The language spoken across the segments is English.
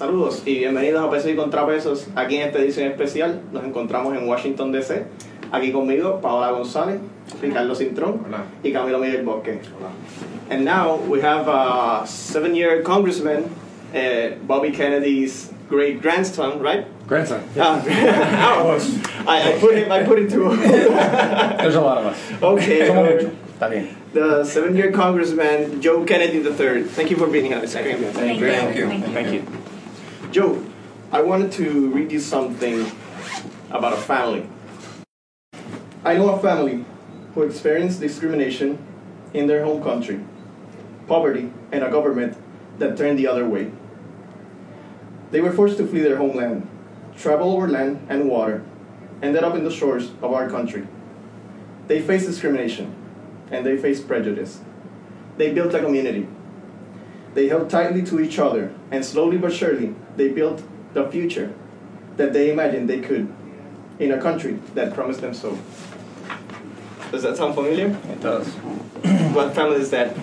Saludos y bienvenidos a Pesos y Contrapesos. Aquí en esta edición especial nos encontramos en Washington DC. Aquí conmigo Paola González, Ricardo Cintrón Hola. y Camilo Miguel Bosque. And now we have a seven-year congressman, uh, Bobby Kennedy's great grandson, right? Grandson. Ah, I, I put it. I put it to. There's a lot of us. okay. Uh. Está bien. the seven-year congressman Joe Kennedy III. Thank you for being here. Thank. Thank you. Thank you. Thank you. Thank you. Joe, I wanted to read you something about a family. I know a family who experienced discrimination in their home country, poverty, and a government that turned the other way. They were forced to flee their homeland, travel over land and water, ended up in the shores of our country. They faced discrimination, and they faced prejudice. They built a community. They held tightly to each other, and slowly but surely, they built the future that they imagined they could in a country that promised them so. Does that sound familiar? It does. What family is that?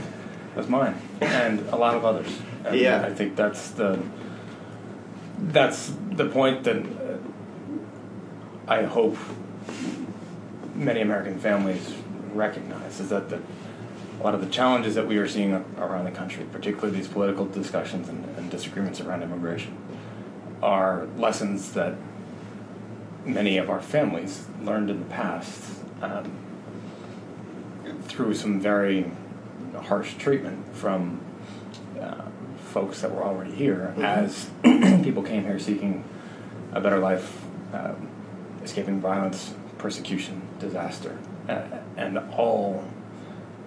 That's mine, and a lot of others. And Yeah. I think that's the that's the point that I hope many American families recognize is that the, a lot of the challenges that we are seeing around the country, particularly these political discussions and, and disagreements around immigration, are lessons that many of our families learned in the past um, through some very harsh treatment from uh, folks that were already here Mhm. as people came here seeking a better life, um, escaping violence, persecution, disaster. Uh, and all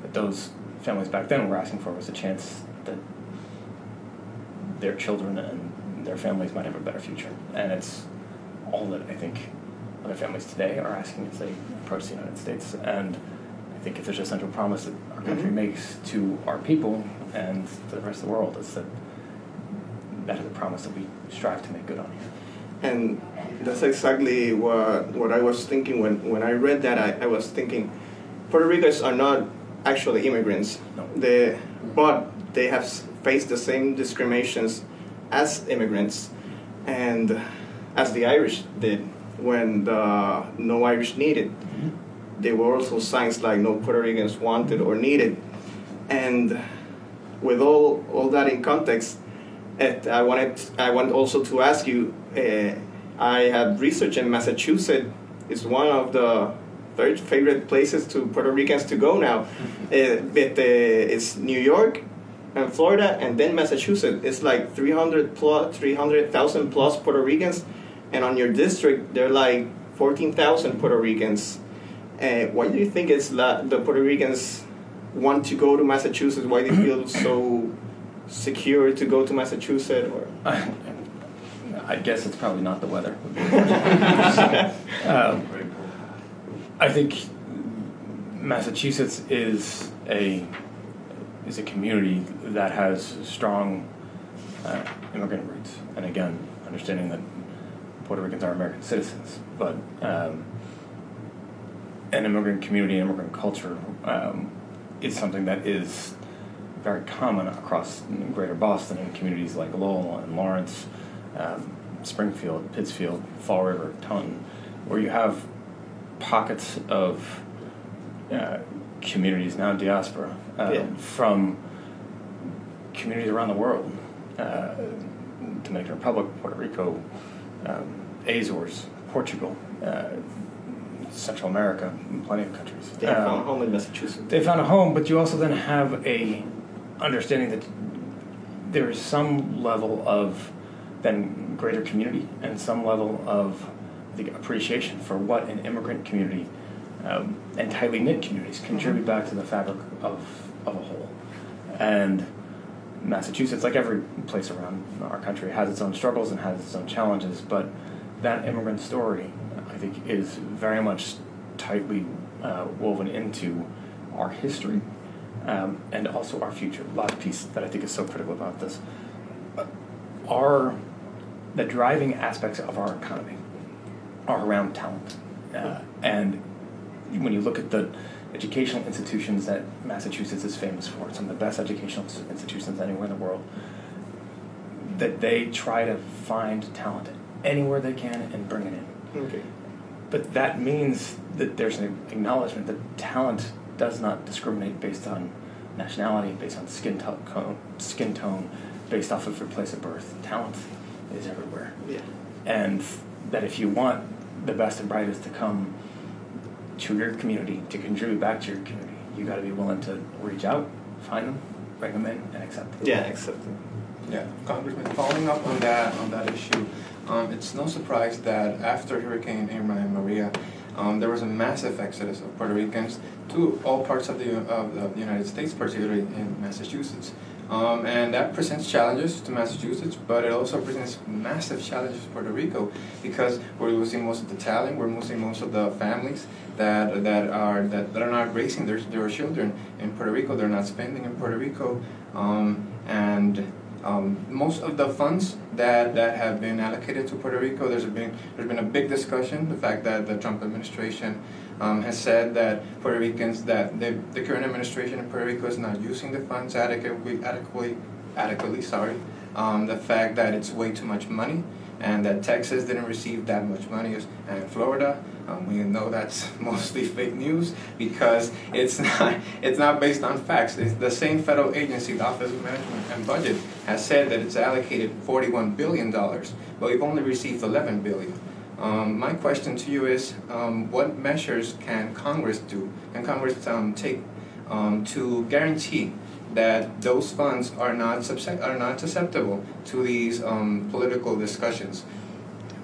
that those families back then were asking for was a chance that their children and their families might have a better future. And it's all that I think other families today are asking as they approach the United States. And I think if there's a central promise that our country Mhm. makes to our people and to the rest of the world, it's that that is a promise that we strive to make good on here. And that's exactly what, what I was thinking when, when I read that. I, I was thinking Puerto Ricans are not actually immigrants, No. they, but they have faced the same discriminations as immigrants and as the Irish did when the No Irish Needed. There were also signs like No Puerto Ricans Wanted or Needed. And with all, all that in context, it, I wanted I want also to ask you. Uh, I have researched in Massachusetts. It's one of the third favorite places to Puerto Ricans to go now. Uh, but uh, it's New York and Florida, and then Massachusetts. It's like 300 plus 300,000 plus Puerto Ricans, and on your district they're like 14,000 Puerto Ricans. Uh, why do you think it's la- the Puerto Ricans want to go to Massachusetts? Why do they feel so secure to go to Massachusetts? Or I guess it's probably not the weather. um, I think Massachusetts is a is a community that has strong uh, immigrant roots, and again, understanding that Puerto Ricans are American citizens, but um, an immigrant community, and immigrant culture um, is something that is very common across Greater Boston and communities like Lowell and Lawrence, um, Springfield, Pittsfield, Fall River, Taunton, where you have pockets of uh, communities now diaspora um, Yeah. from communities around the world, uh, Dominican Republic, Puerto Rico, um, Azores, Portugal, uh, Central America, plenty of countries. they Um, found home in Massachusetts. they found a home, but you also then have a understanding that there is some level of then greater community and some level of Think appreciation for what an immigrant community um, and tightly knit communities contribute back to the fabric of, of a whole. And Massachusetts, like every place around our country, has its own struggles and has its own challenges, but that immigrant story, I think, is very much tightly uh, woven into our history um, and also our future. Last piece that I think is so critical about this uh, are the driving aspects of our economy are around talent. Uh, and when you look at the educational institutions that Massachusetts is famous for, some of the best educational institutions anywhere in the world, that they try to find talent anywhere they can and bring it in. Okay. But that means that there's an acknowledgement that talent does not discriminate based on nationality, based on skin, to- skin tone, based off of your place of birth. Talent is everywhere. Yeah. And that if you want the best and brightest to come to your community, to contribute back to your community, you got to be willing to reach out, find them, bring them in, and accept them. Yeah, accept them. Yeah, Congressman, following up on that on that issue, um, it's no surprise that after Hurricane Irma and Maria, um, there was a massive exodus of Puerto Ricans to all parts of the of the United States, particularly in Massachusetts. Um, and that presents challenges to Massachusetts, but it also presents massive challenges to Puerto Rico because we're losing most of the talent, we're losing most of the families that that are that, that are not raising their their children in Puerto Rico. They're not spending in Puerto Rico, um, and um, most of the funds that, that have been allocated to Puerto Rico, there's been there's been a big discussion. The fact that the Trump administration um, has said that Puerto Ricans that the, the current administration in Puerto Rico is not using the funds adequately adequately adequately. Sorry, um, the fact that it's way too much money and that Texas didn't receive that much money and Florida. Um, we know that's mostly fake news because it's not it's not based on facts. It's the same federal agency, the Office of Management and Budget, has said that it's allocated 41 billion dollars, but we've only received 11 billion. Um, my question to you is, um, what measures can Congress do? Can Congress um, take um, to guarantee that those funds are not are not susceptible to these um, political discussions?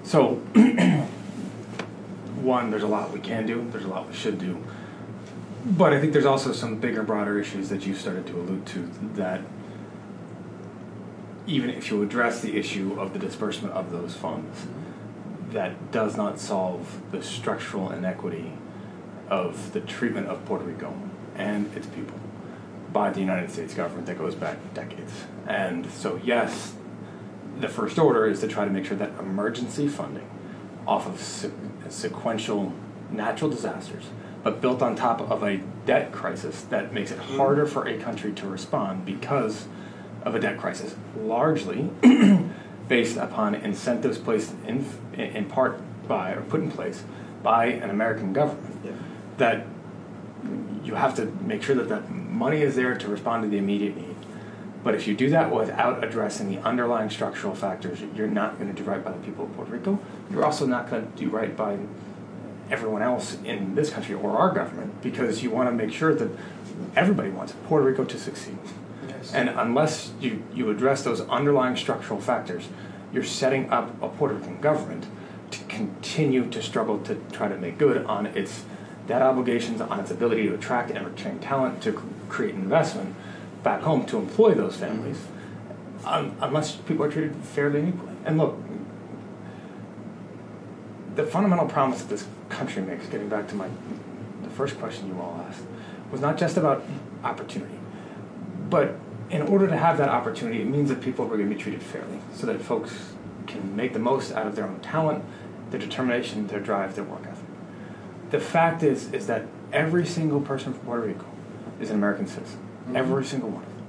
So, one, there's a lot we can do. There's a lot we should do. But I think there's also some bigger, broader issues that you started to allude to that even if you address the issue of the disbursement of those funds, that does not solve the structural inequity of the treatment of Puerto Rico and its people by the United States government that goes back decades. And so, yes, the first order is to try to make sure that emergency funding off of se- sequential natural disasters, but built on top of a debt crisis that makes it harder for a country to respond because of a debt crisis, largely based upon incentives placed in, in part by or put in place by an American government Yeah. that you have to make sure that that money is there to respond to the immediate need. But if you do that without addressing the underlying structural factors, you're not going to do right by the people of Puerto Rico. You're also not going to do right by everyone else in this country or our government because you want to make sure that everybody wants Puerto Rico to succeed. Yes. And unless you, you address those underlying structural factors, you're setting up a Puerto Rican government to continue to struggle to try to make good on its debt obligations, on its ability to attract and retain talent, to create investment back home to employ those families, um, unless people are treated fairly and equally. And look, the fundamental promise that this country makes, getting back to my the first question you all asked, was not just about opportunity, but in order to have that opportunity, it means that people are going to be treated fairly, so that folks can make the most out of their own talent, their determination, their drive, their work ethic. The fact is, is that every single person from Puerto Rico is an American citizen. Mm-hmm. Every single one. of them.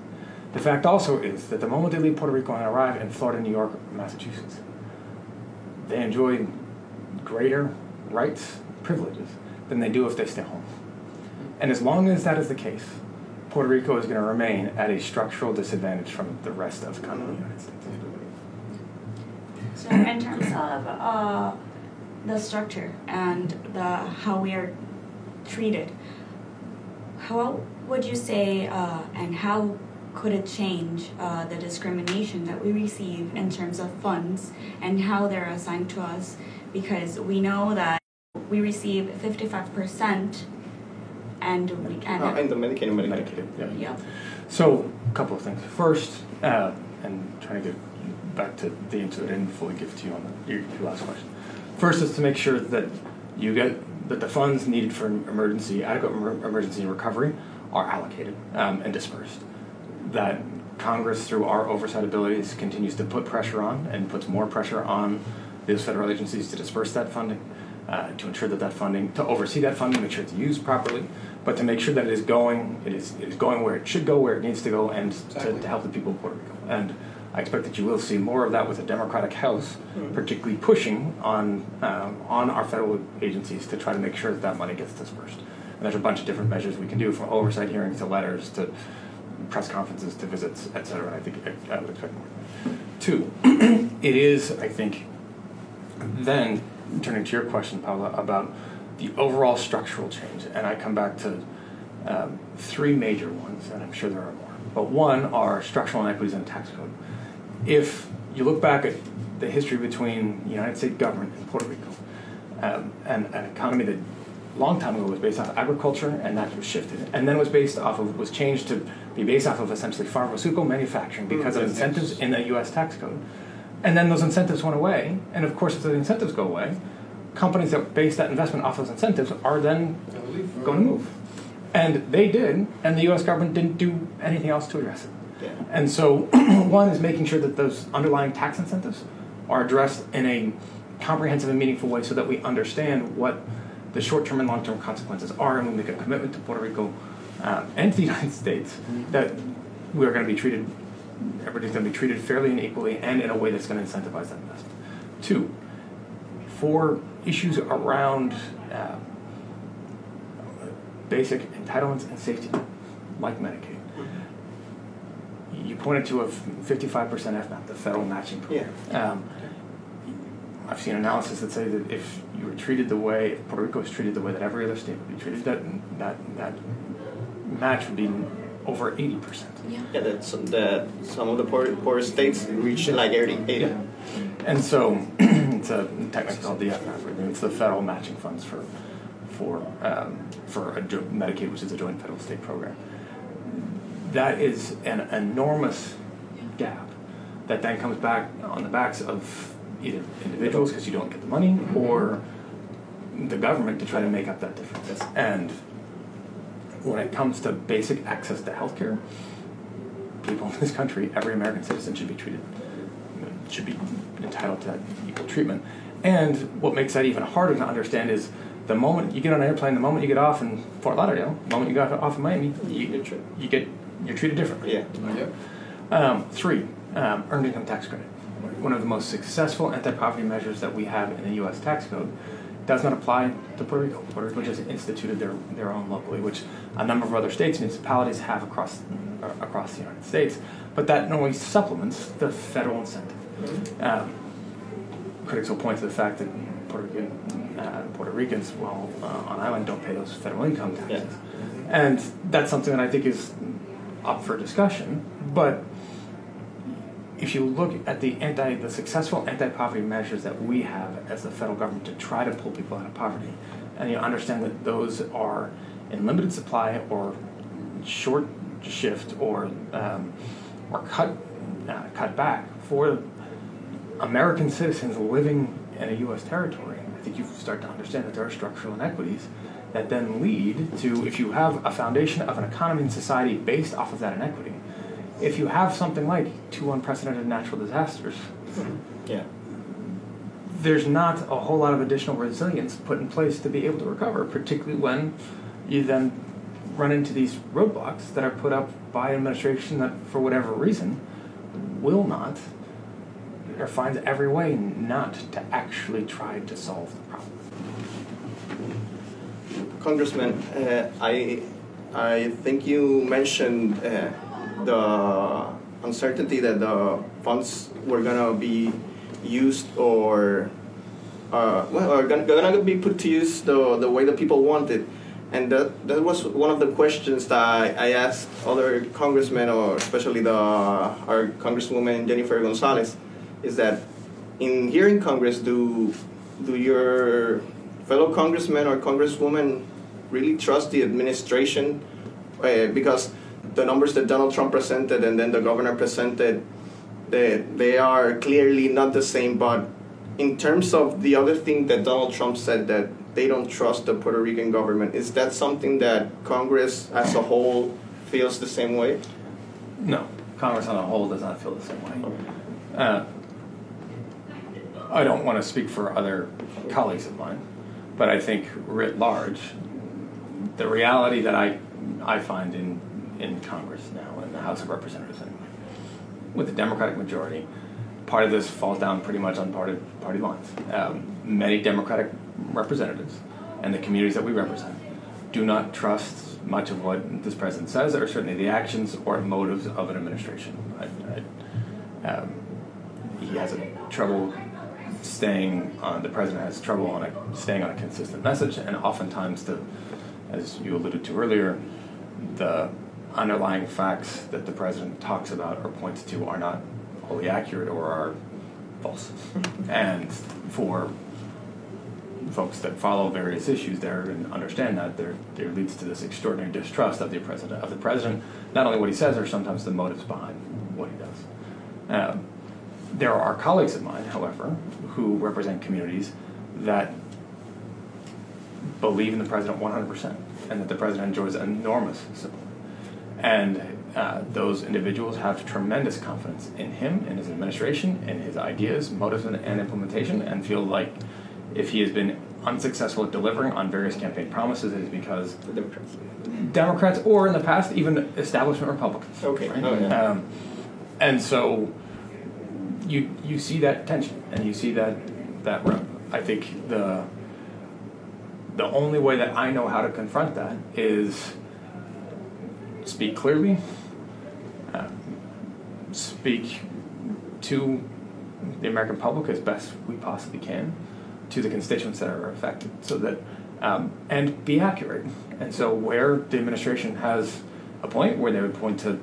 The fact also is that the moment they leave Puerto Rico and arrive in Florida, New York, Massachusetts, they enjoy greater rights, privileges than they do if they stay home. And as long as that is the case, Puerto Rico is going to remain at a structural disadvantage from the rest of the United States. So in terms of uh, the structure and the how we are treated, how would you say uh, and how could it change uh, the discrimination that we receive in terms of funds and how they're assigned to us? Because we know that we receive 55% and we and Uh, and the Medicaid and Medicare. Medicaid, yeah. yeah. So, a couple of things. First, uh, and trying to get back to the answer that I didn't fully give to you on the, your, your last question. First is to make sure that you get that the funds needed for emergency adequate emer- emergency recovery are allocated um, and dispersed. That Congress, through our oversight abilities, continues to put pressure on and puts more pressure on those federal agencies to disperse that funding, uh, to ensure that that funding, to oversee that funding, make sure it's used properly, but to make sure that it is going, it is, it is going where it should go, where it needs to go, and to, Exactly. to help the people of Puerto Rico. And I expect that you will see more of that with a Democratic House, Mhm. particularly pushing on um, on our federal agencies to try to make sure that that money gets dispersed. And there's a bunch of different measures we can do, from oversight hearings to letters to press conferences to visits, et cetera. I think I, I would expect more. Two, it is, I think, then turning to your question, Paula, about the overall structural change, and I come back to um, three major ones, and I'm sure there are more. But one are structural inequities in the tax code. If you look back at the history between the United States government and Puerto Rico, um, and an economy that a long time ago was based off agriculture, and that was shifted, and then was based off of was changed to be based off of essentially pharmaceutical manufacturing because of Mm, yes, incentives in the U.S. tax code. And then those incentives went away, and of course, if the incentives go away, companies that base that investment off those incentives are then going to move. And they did, and the U.S. government didn't do anything else to address it. Yeah. And so, one is making sure that those underlying tax incentives are addressed in a comprehensive and meaningful way so that we understand what the short term and long term consequences are, and we make a commitment to Puerto Rico uh, and to the United States that we are going to be treated, everybody's going to be treated fairly and equally, and in a way that's going to incentivize that investment. Two, for issues around uh, basic entitlements and safety net, like Medicaid. You pointed to a 55% FMAP, the federal matching program. Um, I've seen analysis that say that if you were treated the way, if Puerto Rico was treated the way that every other state would be treated, that that, that match would be over 80%. Yeah. Yeah, that's that some of the poor, poor states reach like 80. 80. Yeah. And so it's a technically called the FMAP program. It's the federal matching funds for for um, for a jo- Medicaid, which is a joint federal state program. That is an enormous gap that then comes back on the backs of either individuals because you don't get the money or the government to try to make up that difference. And when it comes to basic access to healthcare, people in this country, every American citizen should be treated, should be entitled to that equal treatment. And what makes that even harder to understand is the moment you get on an airplane, the moment you get off in Fort Lauderdale, the moment you get off in Miami, You you, get you get you're treated differently. Yeah. Yep. Um, three, um, earned income tax credit. One of the most successful anti-poverty measures that we have in the U.S. tax code does not apply to Puerto Rico. Puerto Rico just instituted their, their own locally, which a number of other states, and municipalities have across uh, across the United States. But that normally supplements the federal incentive. Um, critics will point to the fact that Puerto Rican uh, Puerto Ricans, while uh, on island, don't pay those federal income taxes, and that's something that I think is up for discussion. But if you look at the anti, the successful anti-poverty measures that we have as the federal government to try to pull people out of poverty, and you understand that those are in limited supply or short shift or um, or cut uh, cut back for American citizens living in a U.S. territory, I think you start to understand that there are structural inequities that then lead to if you have a foundation of an economy and society based off of that inequity, if you have something like two unprecedented natural disasters, Yeah. there's not a whole lot of additional resilience put in place to be able to recover, particularly when you then run into these roadblocks that are put up by an administration that, for whatever reason, will not or finds every way not to actually try to solve the problem. Congressman, uh, I I think you mentioned uh, the uncertainty that the funds were gonna be used or uh, well, are gonna, gonna be put to use the the way that people wanted. And that, that was one of the questions that I, I asked other congressmen, or especially the our Congresswoman Jennifer Gonzalez, is that in here in Congress, do do your fellow congressmen or congresswomen really trust the administration? Uh, because the numbers that Donald Trump presented and then the governor presented, they, they are clearly not the same. But in terms of the other thing that Donald Trump said that they don't trust the Puerto Rican government, is that something that Congress as a whole feels the same way? No, Congress on a whole does not feel the same way. Uh, I don't want to speak for other colleagues of mine, but I think writ large, the reality that I I find in in Congress now, in the House of Representatives anyway, with a Democratic majority, part of this falls down pretty much on party, party lines. Um, many Democratic representatives and the communities that we represent do not trust much of what this president says, or certainly the actions or motives of an administration. I, I, um, he has a trouble staying on. The president has trouble on a, staying on a consistent message, and oftentimes the, as you alluded to earlier, the underlying facts that the president talks about or points to are not wholly accurate or are false. and for folks that follow various issues there and understand that there, there leads to this extraordinary distrust of the president of the president, not only what he says, or sometimes the motives behind what he does. Um, there are colleagues of mine, however, who represent communities that believe in the president 100% and that the president enjoys enormous support. And uh, those individuals have tremendous confidence in him, in his administration, in his ideas, motives, and, and implementation, and feel like if he has been unsuccessful at delivering on various campaign promises, it is because The Democrats. Democrats or in the past even establishment Republicans. Okay. right? Oh, yeah. um, and so you you see that tension and you see that that rub. I think the the only way that I know how to confront that is speak clearly, uh, speak to the American public as best we possibly can, to the constituents that are affected, so that um, and be accurate. And so, where the administration has a point where they would point to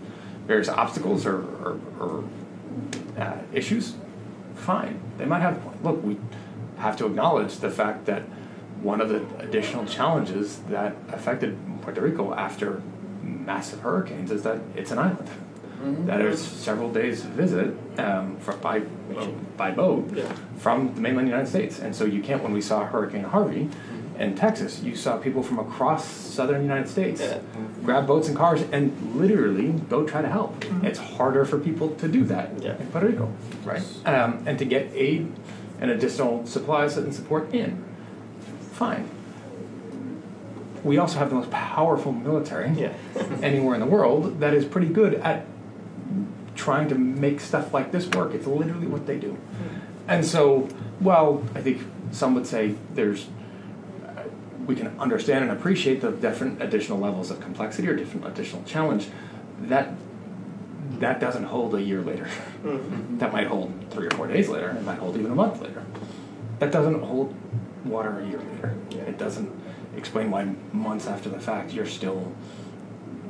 various obstacles or, or, or uh, issues, fine, they might have a point. Look, we have to acknowledge the fact that one of the additional challenges that affected Puerto Rico after massive hurricanes is that it's an island. That is several days visit um, for, by by boat Yeah. from the mainland United States, and so you can't. When we saw Hurricane Harvey in Texas, you saw people from across southern United States Yeah. grab boats and cars and literally go try to help. It's harder for people to do that Yeah. in Puerto Rico, right? Um, and to get aid and additional supplies and support in, fine. We also have the most powerful military Yeah. anywhere in the world that is pretty good at trying to make stuff like this work. It's literally what they do. And so, well, I think some would say there's, uh, we can understand and appreciate the different additional levels of complexity or different additional challenge. That that doesn't hold a year later. Mhm. That might hold three or four days later. It might hold even a month later. That doesn't hold water a year later. It doesn't explain why months after the fact you're still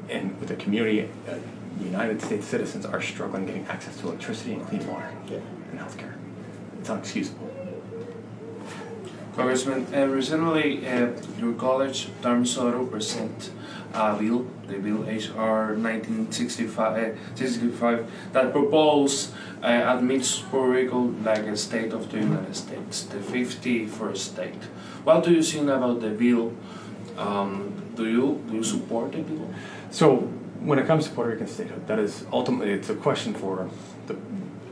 in with the community. Uh, United States citizens are struggling getting access to electricity and clean water Yeah. and healthcare. It's unexcusable. Congressman, uh, recently uh, your college, Darren Soto, present a bill, the bill HR 1965, uh, that proposes uh, admits Puerto Rico like a state of the United States, the 51st state. What do you think about the bill? Um, do you do you support the bill? So when it comes to Puerto Rican statehood, that is ultimately it's a question for the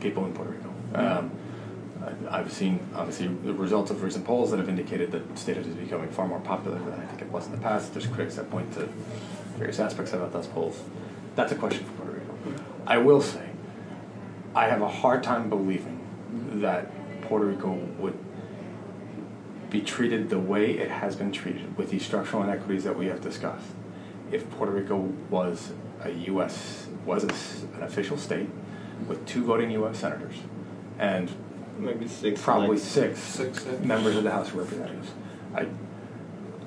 people in Puerto Rico. Um, I've seen obviously the results of recent polls that have indicated that statehood is becoming far more popular than I think it was in the past. There's critics that point to various aspects about those polls. That's a question for Puerto Rico. I will say, I have a hard time believing that Puerto Rico would be treated the way it has been treated with these structural inequities that we have discussed if Puerto Rico was a U.S. was a s an official state with two voting U.S. senators and Maybe six. probably like- six, Six, members of the House of Representatives. I,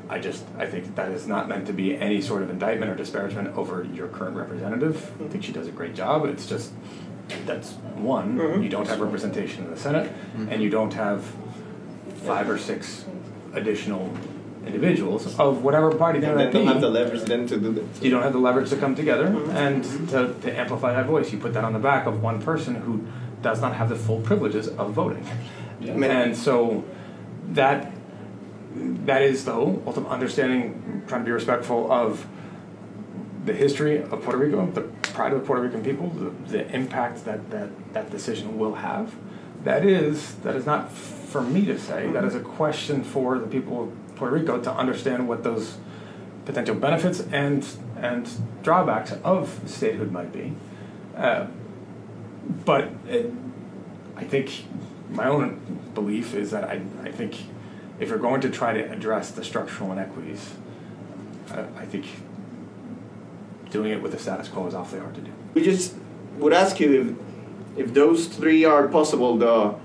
I just I think that is not meant to be any sort of indictment or disparagement over your current representative. I think she does a great job. It's just that's one Mhm. you don't have representation in the Senate, and you don't have five or six additional individuals of whatever party they And might then don't be have the leverage then to do that. you don't have the leverage to come together mm-hmm. and to, to amplify that voice. You put that on the back of one person who does not have the full privileges of voting. Many- And so that that is though ultimate understanding, trying to be respectful of the history of Puerto Rico, the pride of the Puerto Rican people, the, the impact that, that that decision will have. That is that is not for me to say. That is a question for the people of Puerto Rico to understand what those potential benefits and and drawbacks of statehood might be. Uh, but it, I think my own belief is that I, I think if you're going to try to address the structural inequities, I, I think doing it with the status quo is awfully hard to do. We just would ask you if, if those three are possible. The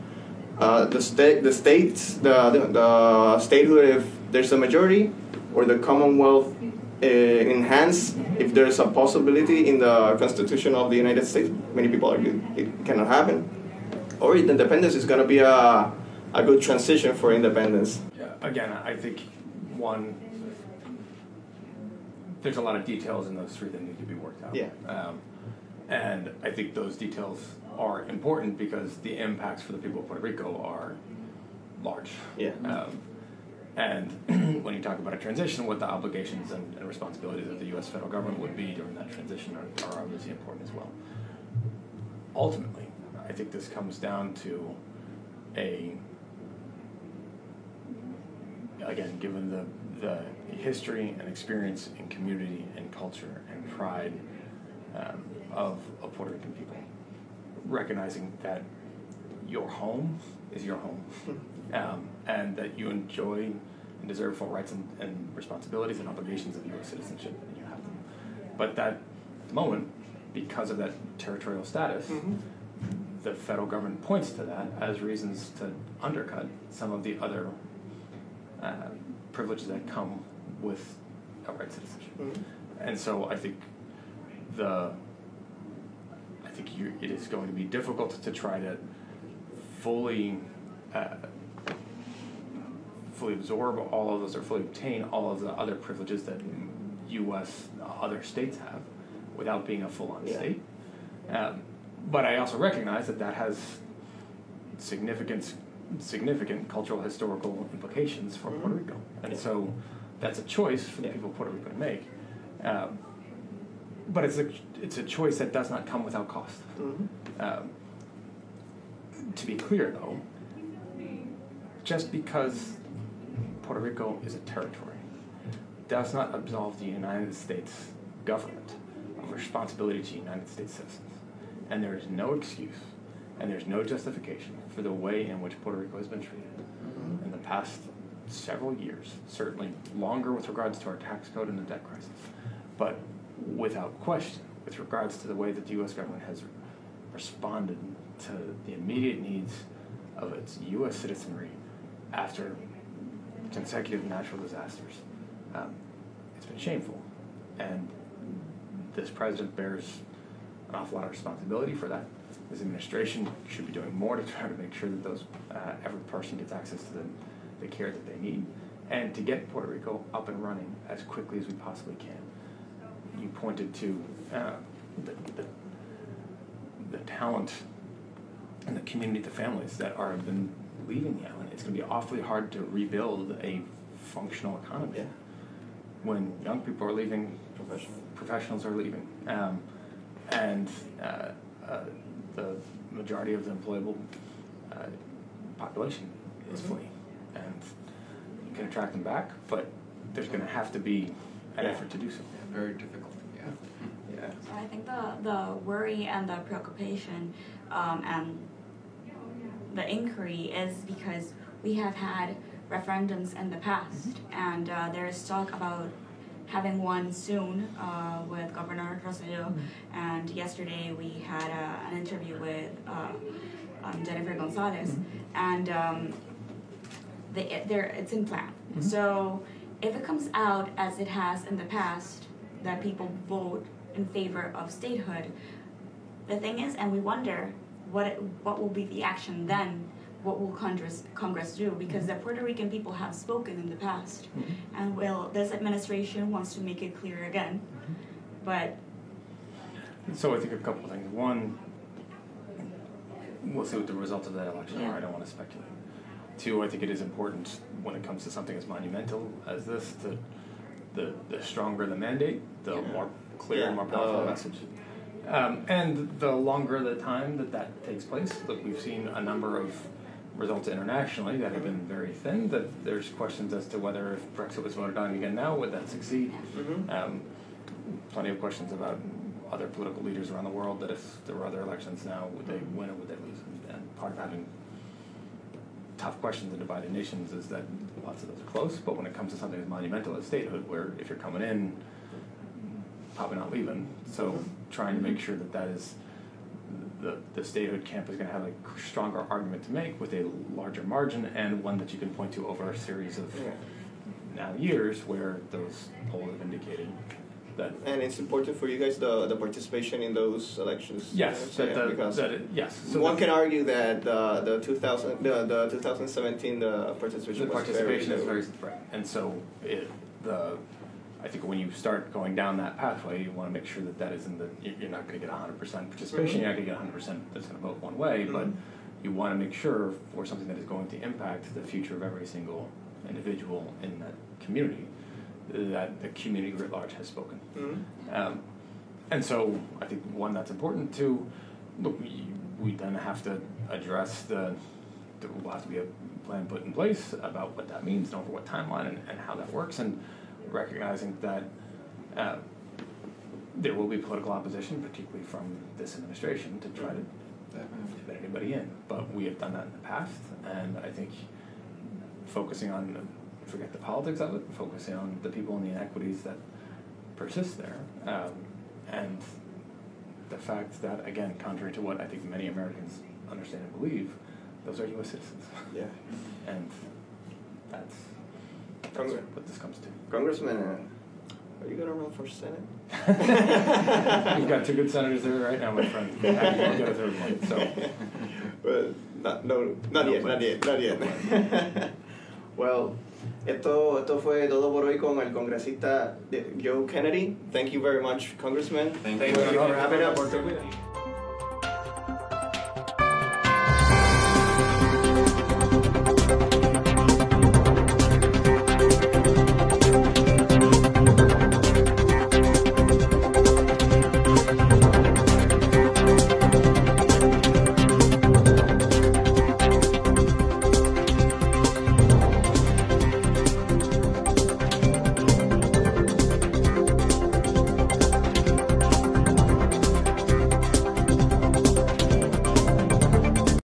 uh, the state, the states, the, the the statehood if there's a majority, or the Commonwealth uh, enhanced if there's a possibility in the Constitution of the United States. Many people argue it cannot happen, or independence is going to be a a good transition for independence. Yeah, again, I think one, there's a lot of details in those three that need to be worked out. Yeah. Um, and I think those details are important because the impacts for the people of Puerto Rico are large. Yeah. Um, and when you talk about a transition, what the obligations and, and responsibilities of the U.S. federal government would be during that transition are, are obviously important as well. Ultimately, I think this comes down to a again, given the, the history and experience and community and culture and pride um, of, of Puerto Rican people, recognizing that your home is your home, um, and that you enjoy and deserve full rights and, and responsibilities and obligations of U.S. citizenship, and you have them. But that moment, because of that territorial status, the federal government points to that as reasons to undercut some of the other uh, privileges that come with outright citizenship. Mhm. And so I think the think you, it is going to be difficult to try to fully uh, fully absorb all of those or fully obtain all of the other privileges that U.S. other states have without being a full-on Yeah. state. Um, but I also recognize that that has significant significant cultural historical implications for Puerto Mhm. Rico, and Yeah. so that's a choice for the Yeah. people of Puerto Rico to make. Um, but it's a it's a choice that does not come without cost. Mhm. Um, to be clear, though, just because Puerto Rico is a territory does not absolve the United States government of responsibility to United States citizens. And there is no excuse and there's no justification for the way in which Puerto Rico has been treated in the past several years, certainly longer with regards to our tax code and the debt crisis, but without question, with regards to the way that the U.S. government has responded to the immediate needs of its U.S. citizenry after consecutive natural disasters. Um, it's been shameful, and this president bears an awful lot of responsibility for that. This administration should be doing more to try to make sure that those uh, every person gets access to the, the care that they need, and to get Puerto Rico up and running as quickly as we possibly can. You pointed to uh, the, the, the talent and the community, the families that are have been leaving the island. It's going to be awfully hard to rebuild a functional economy Yeah. when young people are leaving, Professional. professionals are leaving, um, and uh, uh, the majority of the employable uh, population is Mhm. fleeing. And you can attract them back, but there's going to have to be an Yeah. effort to do so. Very difficult, yeah. Yeah. So I think the, the worry and the preoccupation um, and the inquiry is because we have had referendums in the past, and uh, there is talk about having one soon uh, with Governor Rosselló. And yesterday we had uh, an interview with uh, um, Jennifer Gonzalez, and um, the, there it's in plan. So if it comes out as it has in the past that people vote in favor of statehood, the thing is, and we wonder what it, what will be the action then. What will Congress Congress do? Because the mm-hmm. Puerto Rican people have spoken in the past, mm-hmm. and will this administration wants to make it clear again. Mm-hmm. But So I think a couple of things. One, we'll see what the results of that election are. I don't want to speculate. Two, I think it is important when it comes to something as monumental as this, that the, the stronger the mandate, the Yeah. more clear and more powerful the Uh, message. Um, and the longer the time that that takes place, look, we've seen a number of results internationally that have been very thin. That there's questions as to whether if Brexit was voted on again now, would that succeed? Mhm. Um, plenty of questions about other political leaders around the world that if there were other elections now, would they win or would they lose? And, and part of having tough questions in divided nations is that lots of those are close, but when it comes to something as monumental as statehood, where if you're coming in, probably not leaving. So trying to make sure that that is the, the statehood camp is going to have a stronger argument to make with a larger margin and one that you can point to over a series of now years where those polls have indicated that And it's important for you guys the, the participation in those elections. yes, that, because that it, yes. So one can argue that uh, the 2000 the, the 2017 the participation the participation very is very right, and so it the. I think when you start going down that pathway, you want to make sure that that isn't the you- you're not going to get 100% participation. Mhm. You're not going to get 100% that's going to vote one way, but Mhm. you want to make sure for something that is going to impact the future of every single individual in that community that the community writ large has spoken. Mhm. Um, and so I think one that's important to look. We, we then have to address the. There will have to be a plan put in place about what that means and over what timeline and, and how that works, and recognizing that uh, there will be political opposition, particularly from this administration, to try to fit anybody in. But we have done that in the past, and I think focusing on forget the politics of it, focusing on the people and the inequities that persist there, um, and the fact that again, contrary to what I think many Americans understand and believe, those are U.S. citizens, Yeah. and that's, that's what this comes to. Congressman, uh, are you gonna run for Senate? We've got two good senators there right now, my friend. And we'll get a third one. So. Well, not, no, not No yet, not yet, not yet. well, esto, esto fue todo por hoy con el congresista Joe Kennedy. Thank you very much, Congressman. Thank Thank you. you for having us. Por-